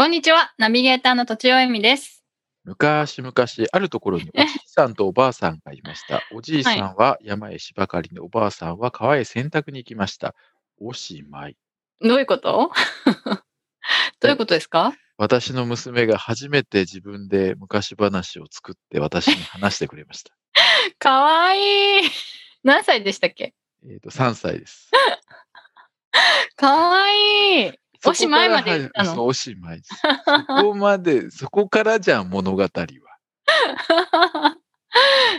こんにちはナビゲーターのとちおえみです昔々、あるところにおじいさんとおばあさんがいました。おじいさんは山へ芝刈りに、おばあさんは川へ洗濯に行きました。おしまい。どういうこと？どういうことですか？私の娘が初めて自分で昔話を作って私に話してくれました。かわいい何歳でしたっけ？えっと、3歳です。かわいいおしまいまで言ったの？おしまい。そこまで、そこからじゃん、物語は。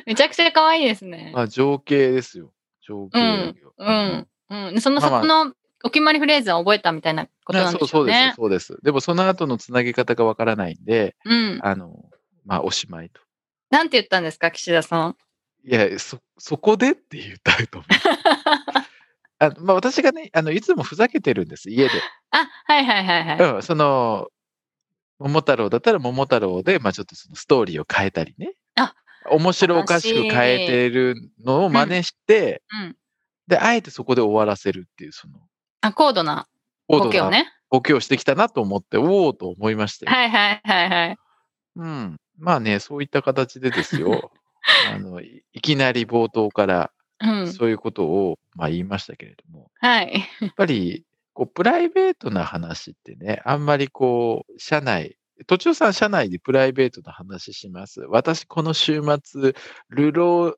めちゃくちゃ可愛いですね。まあ、情景ですよ。情景だけどうん。うん。その、まあまあそこのお決まりフレーズは覚えたみたいなことなんでしょそううそうですね。そうです。でもその後のつなげ方がわからないんで、うん。あの、まあ、おしまいと。なんて言ったんですか、岸田さん。いや、そ、そこでって言ったと思う。あまあ、私がね、あの、いつもふざけてるんです、家で。あ、はいはいはいはい。うん、その、桃太郎だったら桃太郎で、まあ、ちょっとそのストーリーを変えたりね。あ面白おかしく変えてるのを真似して、うん。で、あえてそこで終わらせるっていう、その、あ、高度なボケをね。ボケをしてきたなと思って、おおと思いましたよ。はいはいはいはい。うん。まあね、そういった形でですよ。あの、いいきなり冒頭からうん。そういうことを、まあ、言いましたけれども、はい。やっぱり、こう、プライベートな話ってね、あんまりこう、社内、途中さん社内でプライベートな話します？私、この週末、流浪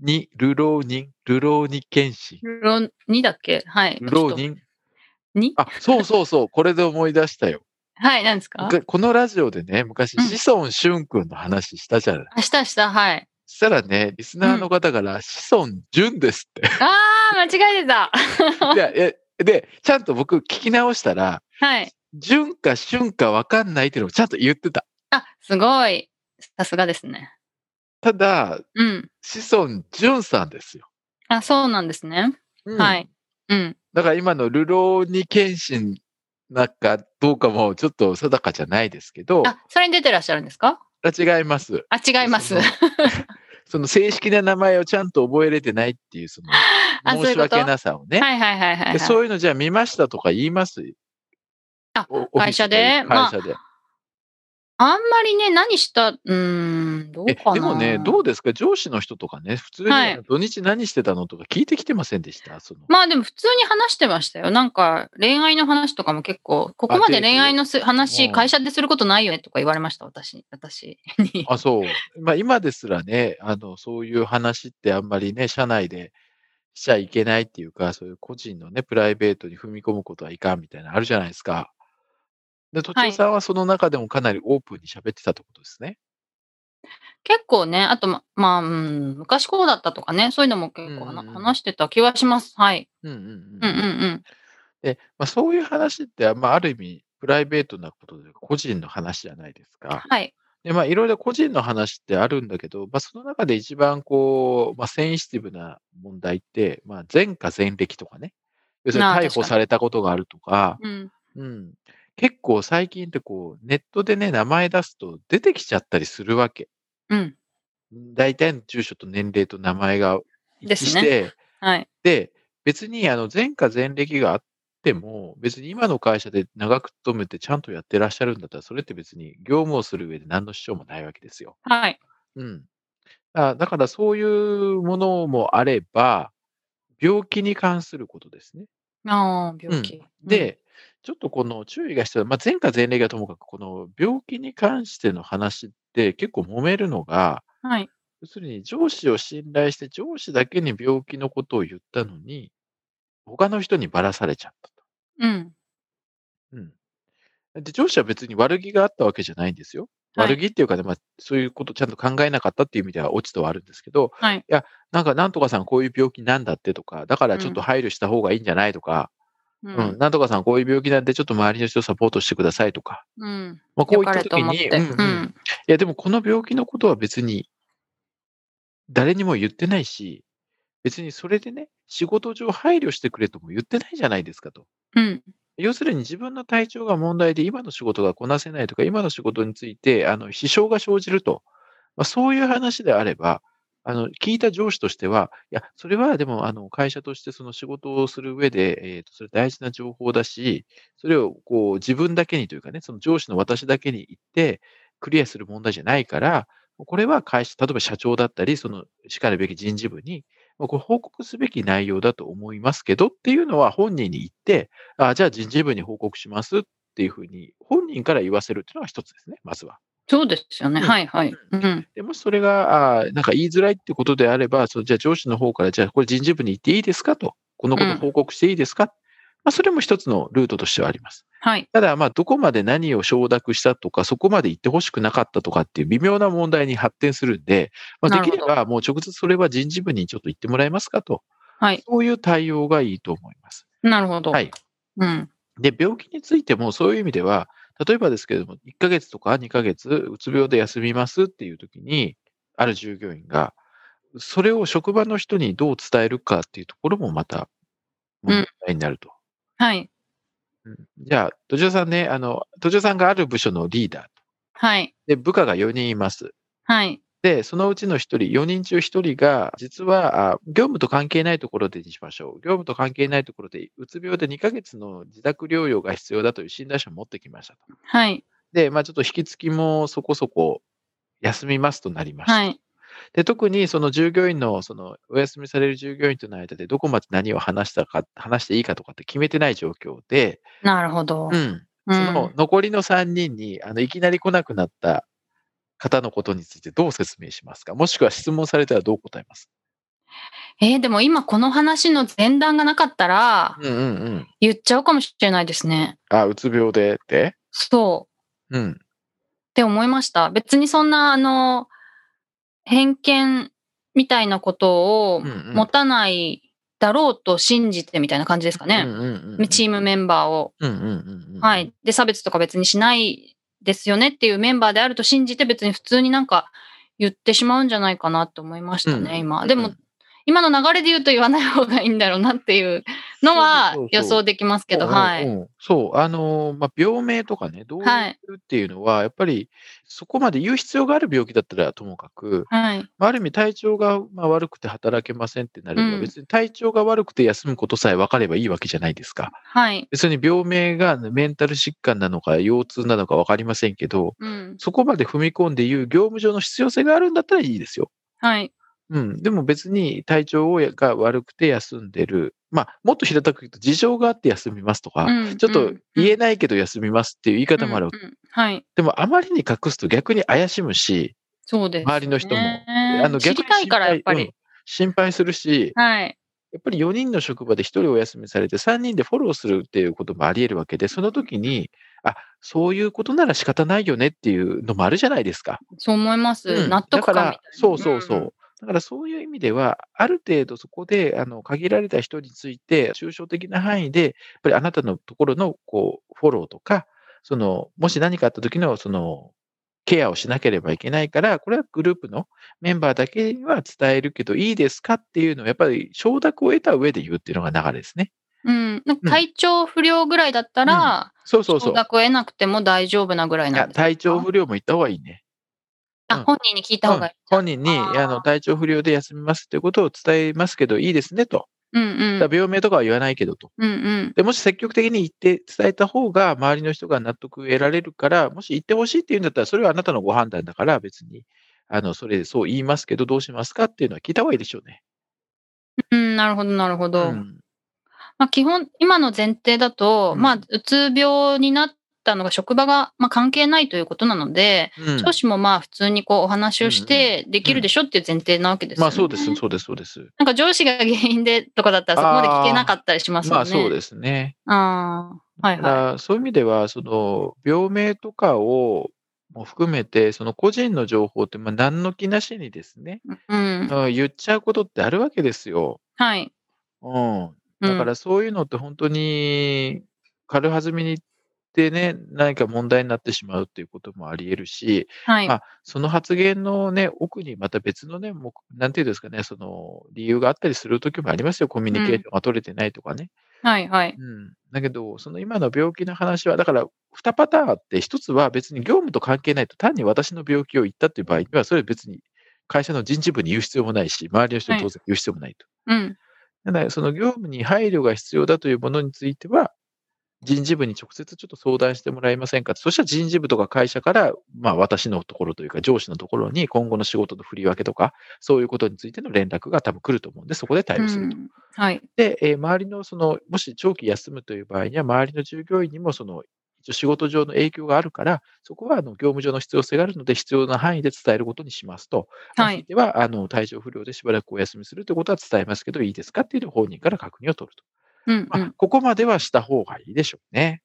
に、流浪人、流浪に検診。ロ2だっけ？はい。流浪人？2? あ、そうそうそう、これで思い出したよ。はい、何ですか？このラジオでね、昔、うん子孫淳君の話したじゃない。あしたした、はい。そしたらね、リスナーの方から、子孫淳ですって。あー、間違えてた。いやいやで、ちゃんと僕聞き直したら、はい。淳か春か分かんないっていうのをちゃんと言ってた。あ、すごい。さすがですね。ただ、うん。子孫淳さんですよ。あ、そうなんですね。うんはい。うん。だから今の流浪に検診なんかどうかもちょっと定かじゃないですけど、あ、それに出てらっしゃるんですか？違います。あ、違いますそ。の正式な名前をちゃんと覚えれてないっていう、その申し訳なさをね。はいはいはいはい、はい。でそういうのじゃあ見ましたとか言います？あ会社で？会社で。あんまりね、何した、うーん、どうえかな。でもね、どうですか？上司の人とかね、普通にはい土日何してたのとか聞いてきてませんでした？そのまあでも普通に話してましたよ。なんか恋愛の話とかも結構、ここまで恋愛のすう話、ん会社ですることないよねとか言われました、私私に。あ、そう。まあ今ですらね、あの、そういう話ってあんまりね、社内でしちゃいけないっていうか、そういう個人のね、プライベートに踏み込むことはいかんみたいなのあるじゃないですか。で、途中さんはその中でもかなりオープンに喋ってたってことですね。結構ね、あとま、まあ、うん、昔こうだったとかね、そういうのも結構うんうん話してた気はします。はい。うんうんうんうんうん。で、まあ、そういう話って、まあ、ある意味、プライベートなことで個人の話じゃないですか。はい。で、まあ、いろいろ個人の話ってあるんだけど、まあ、その中で一番こう、まあ、センシティブな問題って、まあ、前科前歴とかね。要するに逮捕されたことがあるとか、うん。うん。結構最近ってこう、ネットでね、名前出すと出てきちゃったりするわけ。うん。大体の住所と年齢と名前が一致して、はい。で、別にあの前科前歴があっても、別に今の会社で長く勤めてちゃんとやってらっしゃるんだったら、それって別に業務をする上で何の支障もないわけですよ。はい。うん。あだからそういうものもあれば、病気に関することですね。ああ、病気。で、ちょっとこの注意が必要な、まあ、前科前歴はともかく、この病気に関しての話って結構揉めるのが、うん、はい。要するに上司を信頼して上司だけに病気のことを言ったのに、他の人にばらされちゃったと。うん。うん。で、上司は別に悪気があったわけじゃないんですよ。はい悪気っていうかね、まあ、そういうことちゃんと考えなかったっていう意味では落ちとはあるんですけど、はい。なんか、なんとかさんこういう病気なんだってとか、だからちょっと配慮した方がいいんじゃないとか、ううん、なんとかさんこういう病気なんでちょっと周りの人をサポートしてくださいとか、うん。まあ、こういった時に。うんうんいうん。やでもこの病気のことは別に誰にも言ってないし、別にそれでね、仕事上配慮してくれとも言ってないじゃないですかと。うん。要するに自分の体調が問題で今の仕事がこなせないとか、今の仕事についてあの支障が生じると、まあ、そういう話であれば、あの聞いた上司としては、いや、それはでもあの会社としてその仕事をする上で、えーと、それ大事な情報だし、それをこう自分だけにというかね、その上司の私だけに言って、クリアする問題じゃないから、これは会社、例えば社長だったり、そのしかるべき人事部に、これ報告すべき内容だと思いますけどっていうのは本人に言って、あじゃあ人事部に報告しますっていうふうに、本人から言わせるっていうのが一つですね、まずは。そうですよね。うんはいはい。うん。でもしそれが、あなんか言いづらいってことであれば、そうじゃあ上司の方から、じゃあこれ人事部に言っていいですかと、このこと報告していいですか、まあ、それも一つのルートとしてはあります。はい。ただ、まあ、どこまで何を承諾したとか、そこまで言ってほしくなかったとかっていう微妙な問題に発展するんで、まあ、できればもう直接それは人事部にちょっと言ってもらえますかと、はい。そういう対応がいいと思います。なるほど。はい。うん。で、病気についてもそういう意味では、例えばですけれども、1ヶ月とか2ヶ月、うつ病で休みますっていう時に、ある従業員が、それを職場の人にどう伝えるかっていうところもまた問題になると。はい。うんじゃあ、土壌さんね、あの、土壌さんがある部署のリーダーと。はい。で、部下が4人います。はい。で、そのうちの1人、4人中1人が、実は、あ業務と関係ないところでにしましょう。業務と関係ないところで、うつ病で2ヶ月の自宅療養が必要だという診断書を持ってきましたと。はい。で、まあちょっと引き継ぎもそこそこ休みますとなりました。はい。で、特にその従業員の、そのお休みされる従業員との間でどこまで何を話したか、話していいかとかって決めてない状況で、なるほど。うん。うんその残りの3人に、あの、いきなり来なくなった方のことについてどう説明しますか？もしくは質問されたらどう答えます？えーでも今この話の前段がなかったらうんうんうん。言っちゃうかもしれないですね。あ、うつ病でって？そう。うん。って思いました。別にそんな、あの、偏見みたいなことを持たないだろうと信じてみたいな感じですかね。うんうんうんうん。チームメンバーを。うんうんうんうん。はい。で、差別とか別にしないですよねっていうメンバーであると信じて別に普通になんか言ってしまうんじゃないかなって思いましたね、うん今。でもうん、今の流れで言うと言わない方がいいんだろうなっていうのは予想できますけど、うんはい。うんそう、あのーまあ、病名とかね、どうはいいうっていうのは、やっぱりそこまで言う必要がある病気だったらともかく、はい。まあ、ある意味体調がまあ悪くて働けませんってなれば、うん別に体調が悪くて休むことさえ分かればいいわけじゃないですか。はい。別に病名がメンタル疾患なのか腰痛なのか分かりませんけど、うん。そこまで踏み込んで言う業務上の必要性があるんだったらいいですよ。はい。うん。でも別に体調が悪くて休んでる。まあ、もっと平たく言うと事情があって休みますとか、うんちょっと言えいないけど休みますっていう言い方もあるわけ。うんうんはい。でもあまりに隠すと逆に怪しむし、そうです、ね。周りの人もあの知りたいから、やっぱり。うん心配するし、はい。やっぱり4人の職場で1人お休みされて3人でフォローするっていうこともあり得るわけで、その時に、あ、そういうことなら仕方ないよねっていうのもあるじゃないですか。そう思います。うん納得感みたいな。だから、そうそうそう。んだからそういう意味では、ある程度そこで、あの、限られた人について、抽象的な範囲で、やっぱりあなたのところの、こう、フォローとか、その、もし何かあった時の、その、ケアをしなければいけないから、これはグループのメンバーだけには伝えるけど、いいですかっていうのを、やっぱり承諾を得た上で言うっていうのが流れですね。うん。なんか体調不良ぐらいだったら、そうそうそう。承諾を得なくても大丈夫なぐらいなんですか？体調不良も言った方がいいね。あ、うん本人に聞いた方がいい。うん本人に、あの、体調不良で休みますっていうことを伝えますけど、いいですねと。うんうん。病名とかは言わないけどと。うんうん。でもし積極的に言って伝えた方が周りの人が納得を得られるから、もし言ってほしいって言うんだったら、それはあなたのご判断だから別に、あの、それそう言いますけど、どうしますかっていうのは聞いた方がいいでしょうね。うん、なるほど、なるほど。うんまあ、基本、今の前提だと、うんまあ、うつ病になったのが職場が、まあ、関係ないということなので、うん上司もまあ、普通にこう、お話をして、できるでしょっていう前提なわけですよね。まあそうです、そうです、そうです。なんか上司が原因でとかだったらそこまで聞けなかったりしますよね。まあそうですね。ああ、はいはらそういう意味では、その、病名とかを、も含めて、その個人の情報って、まあ、何の気なしにですね、い。うん。うん言っちゃうことってあるわけですよ。はい。うん。うだからそういうのって本当に軽はずみにてね、何か問題になってしまうっていうこともあり得るし、はい。まあ、その発言のね、奥にまた別のね、もうなんていうんですかね、その理由があったりする時もありますよ。コミュニケーションが取れてないとかね。はいはい。うん。だけど、その今の病気の話は、だから2パターンあって、1つは別に業務と関係ないと、単に私の病気を言ったっていう場合には、それは別に会社の人事部に言う必要もないし、周りの人に当然言う必要もないと。うん。ただ、その業務に配慮が必要だというものについては、人事部に直接ちょっと相談してもらえませんか？そしたら人事部とか会社から、まあ私のところというか上司のところに今後の仕事の振り分けとか、そういうことについての連絡が多分来ると思うんで、そこで対応すると。うんはい。で、えー周りのその、もし長期休むという場合には、周りの従業員にもその、一応仕事上の影響があるから、そこはあの業務上の必要性があるので、必要な範囲で伝えることにしますと。まあはいひいては、あの、体調不良でしばらくお休みするということは伝えますけど、いいですか？っていうのを本人から確認を取ると。まあうんうん。ここまではした方がいいでしょうね。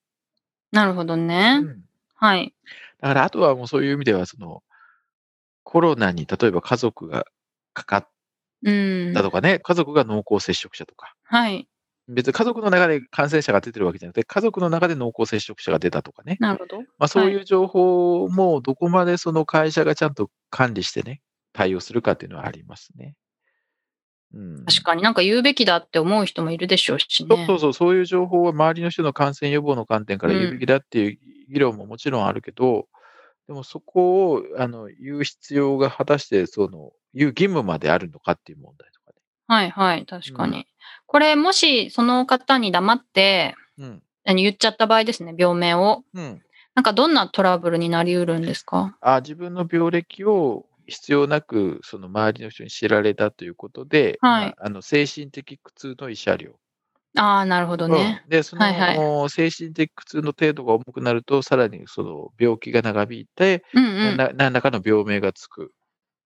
なるほどうね。ん。はい。だから、あとはもうそういう意味では、その、コロナに例えば家族がかかっうんた。とかね、家族が濃厚接触者とか。はい。別に家族の中で感染者が出てるわけじゃなくて、家族の中で濃厚接触者が出たとかね。なるほど。まあ、そういう情報もどこまでその会社がちゃんと管理してね、対応するかっていうのはありますね。うん、確かになんか言うべきだって思う人もいるでしょうしね。そうそうそう、そういう情報は周りの人の感染予防の観点から言うべきだっていう議論ももちろんあるけど、でもそこをあの言う必要が果たしてその言う義務まであるのかっていう問題とかはいはい。確かうに。これもしその方に黙ってね。うん。言っちゃった場合ですね、病名を。うん。なんかどんなトラブルになりうるんですか？あ自分の病歴を必要なくその周りの人に知られたということで、はいまあ、あの精神的苦痛の慰謝料。ああ、なるほどね。うんで、その、はいはい精神的苦痛の程度が重くなると、さらにその病気が長引いて、うんうん。な何らかの病名がつく、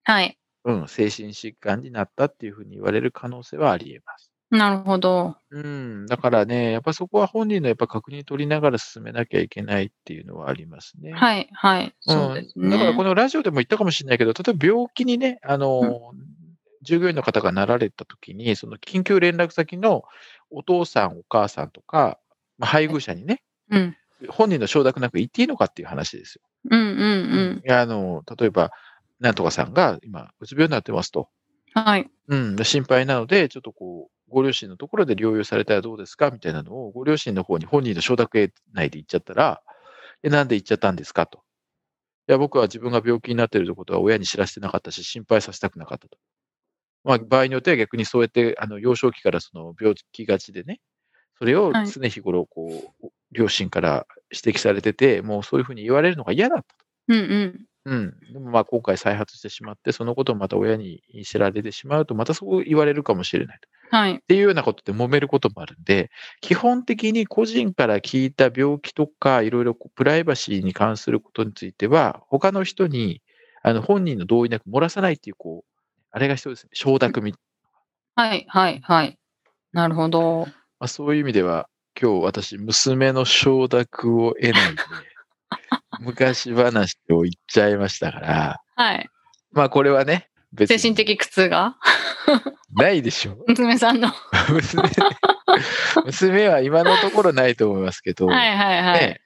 はい。うん、精神疾患になったっていうふうに言われる可能性はあり得ます。なるほど。うん、だからね、やっぱそこは本人のやっぱ確認取りながら進めなきゃいけないっていうのはありますね。はいはい。そうですね。ん、だからこのラジオでも言ったかもしれないけど、例えば病気にね、あの、従業員の方がなられた時に、その緊急連絡先のお父さん、お母さんとか、まあ、配偶者にね、うん。本人の承諾なく言っていいのかっていう話ですよ。うんうんうん。あの、例えば、なんとかさんが今、うつ病になってますと。はい。うん、で心配なので、ちょっとこう、ご両親のところで療養されたらどうですか？みたいなのを、ご両親の方に本人の承諾得ないで言っちゃったら、え、なんで言っちゃったんですかと。いや、僕は自分が病気になっているということは親に知らせてなかったし、心配させたくなかったと。まあ、場合によっては逆にそうやって、あの、幼少期からその病気がちでね、それをはい常日頃、こう、両親から指摘されてて、もうそういうふうに言われるのが嫌だったと。うんうん。うん。でもまあ今回再発してしまって、そのことをまた親に知られてしまうと、またそう言われるかもしれないと。はい。っていうようなことで揉めることもあるんで、基本的に個人から聞いた病気とか、いろいろプライバシーに関することについては、他の人に、あの、本人の同意なく漏らさないっていう、こう、あれが必要ですね。承諾み、はいはいはい。なるほど。まあ、そういう意味では、今日私、娘の承諾を得ないで、昔話を言っちゃいましたから、はい。まあこれはね、精神的苦痛が？ないでしょう。娘さんの。は 娘娘は今のところないと思いますけど、いはいはい。ね、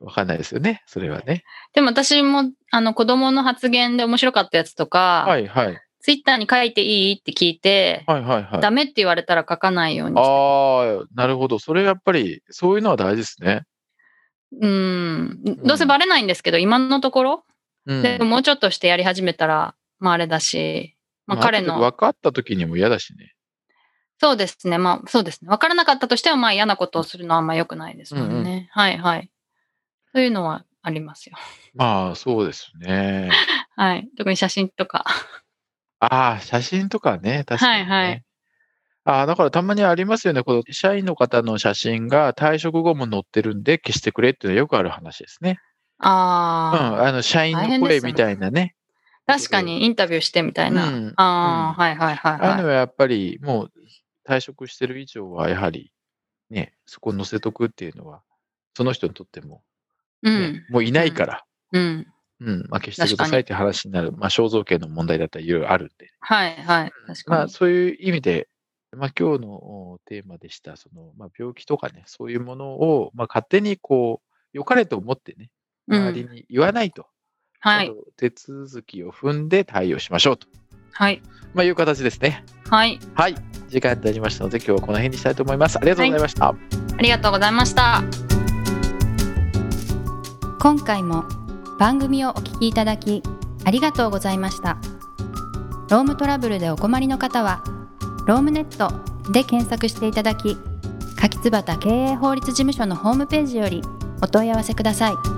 わかんないですよね、それはね。でも私も、あの、子供の発言で面白かったやつとか、はいはい。ツイッターに書いていいって聞いて、はいはいはい。ダメって言われたら書かないように。ああ、なるほど。それやっぱり、そういうのは大事ですね。うん。どうせバレないんですけど、今のところ、うん。でももうちょっとしてやり始めたら、まああれだし、まあまあ彼の、分かった時にも嫌だしね。そうですね。まあそうですね。分からなかったとしては、まあ嫌なことをするのはあんま良くないですもんね。うんはいはい。そういうのはありますよ。まあ、そうですね。はい。特に写真とか。ああ、写真とかね、確かに、ね。はいはいああ、だからたまにありますよね。この社員の方の写真が退職後も載ってるんで消してくれっていうのはよくある話ですね。うん。ああ、あの、社員の声みたいなね。確かにインタビューしてみたいな。うんああ、うんはいはいはいはい。ああいうのはやっぱりもう退職してる以上はやはりね、そこに載せとくっていうのは、その人にとっても、うねん。もういないから、うん。うん、まあ消してくださいって話になる、まあ肖像権の問題だったらいろいろあるんで、はいはい。確かに。まあそういう意味で、まあ、今日のテーマでした、その、まあ、病気とかね、そういうものを、まあ、勝手にこう、良かれと思ってね、周りに言わないと。はい。手続きを踏んで対応しましょうと。はい。まあ、いう形ですね。はい。はい。時間になりましたので、今日はこの辺にしたいと思います。ありがとうございました。はい、ありがとうございました。今回も番組をお聞きいただき、ありがとうございました。ロームトラブルでお困りの方は、ロームネットで検索していただき、柿椿経営法律事務所のホームページよりお問い合わせください。